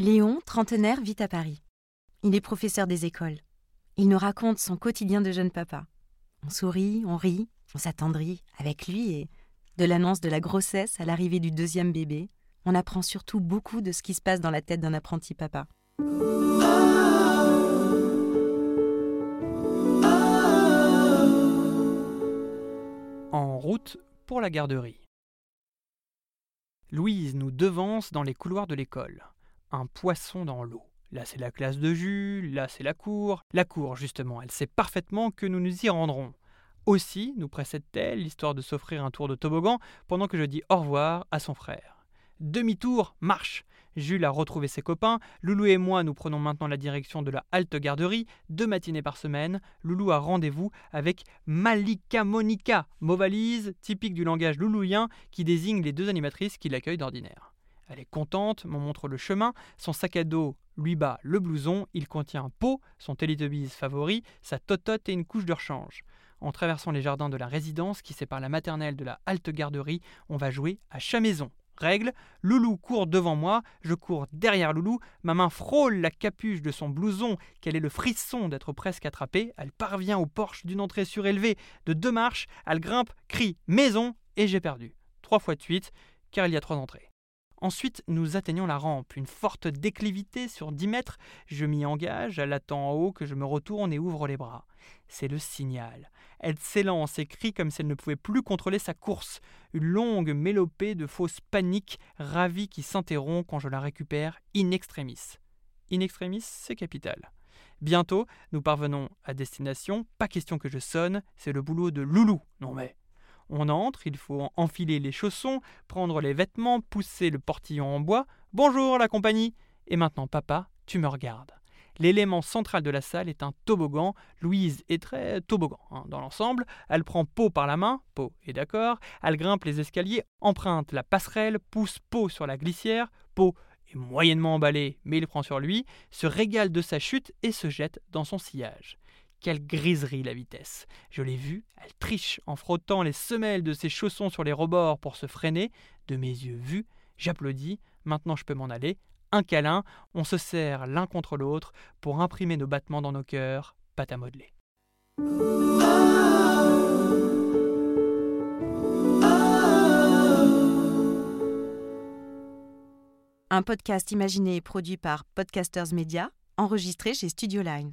Léon, trentenaire, vit à Paris. Il est professeur des écoles. Il nous raconte son quotidien de jeune papa. On sourit, on rit, on s'attendrit avec lui et, de l'annonce de la grossesse à l'arrivée du deuxième bébé, on apprend surtout beaucoup de ce qui se passe dans la tête d'un apprenti papa. En route pour la garderie. Louise nous devance dans les couloirs de l'école. Un poisson dans l'eau. Là, c'est la classe de jus, là, c'est la cour. La cour, justement, elle sait parfaitement que nous nous y rendrons. Aussi, nous précède-t-elle l'histoire de s'offrir un tour de toboggan pendant que je dis au revoir à son frère. Demi-tour, marche Jules a retrouvé ses copains, Loulou et moi nous prenons maintenant la direction de la halte garderie, deux matinées par semaine. Loulou a rendez-vous avec Malika Monica, mot valise typique du langage loulouien qui désigne les deux animatrices qui l'accueillent d'ordinaire. Elle est contente, m'en montre le chemin, son sac à dos lui bat le blouson, il contient un pot, son Teletubbies favori, sa totote et une couche de rechange. En traversant les jardins de la résidence qui sépare la maternelle de la halte garderie, on va jouer à chat maison. Règle, Loulou court devant moi, je cours derrière Loulou, ma main frôle la capuche de son blouson, quel est le frisson d'être presque attrapée, elle parvient au porche d'une entrée surélevée de deux marches, elle grimpe, crie maison, et j'ai perdu. Trois fois de suite, car il y a trois entrées. Ensuite, nous atteignons la rampe, une forte déclivité sur 10 mètres. Je m'y engage, elle attend en haut que je me retourne et ouvre les bras. C'est le signal. Elle s'élance et crie comme si elle ne pouvait plus contrôler sa course. Une longue mélopée de fausses paniques, ravie qui s'interrompt quand je la récupère in extremis. In extremis, c'est capital. Bientôt, nous parvenons à destination. Pas question que je sonne, c'est le boulot de Loulou. Non mais. On entre, il faut enfiler les chaussons, prendre les vêtements, pousser le portillon en bois. Bonjour la compagnie Et maintenant, papa, tu me regardes. L'élément central de la salle est un toboggan. Louise est très toboggan hein, dans l'ensemble. Elle prend Pau par la main, Pau est d'accord. Elle grimpe les escaliers, emprunte la passerelle, pousse Pau sur la glissière. Pau est moyennement emballé, mais il prend sur lui, se régale de sa chute et se jette dans son sillage. Quelle griserie la vitesse. Je l'ai vue, elle triche en frottant les semelles de ses chaussons sur les rebords pour se freiner. De mes yeux vus, j'applaudis. Maintenant je peux m'en aller. Un câlin, on se serre l'un contre l'autre pour imprimer nos battements dans nos cœurs, pâte à modeler. Un podcast imaginé et produit par Podcasters Media, enregistré chez Studio Line.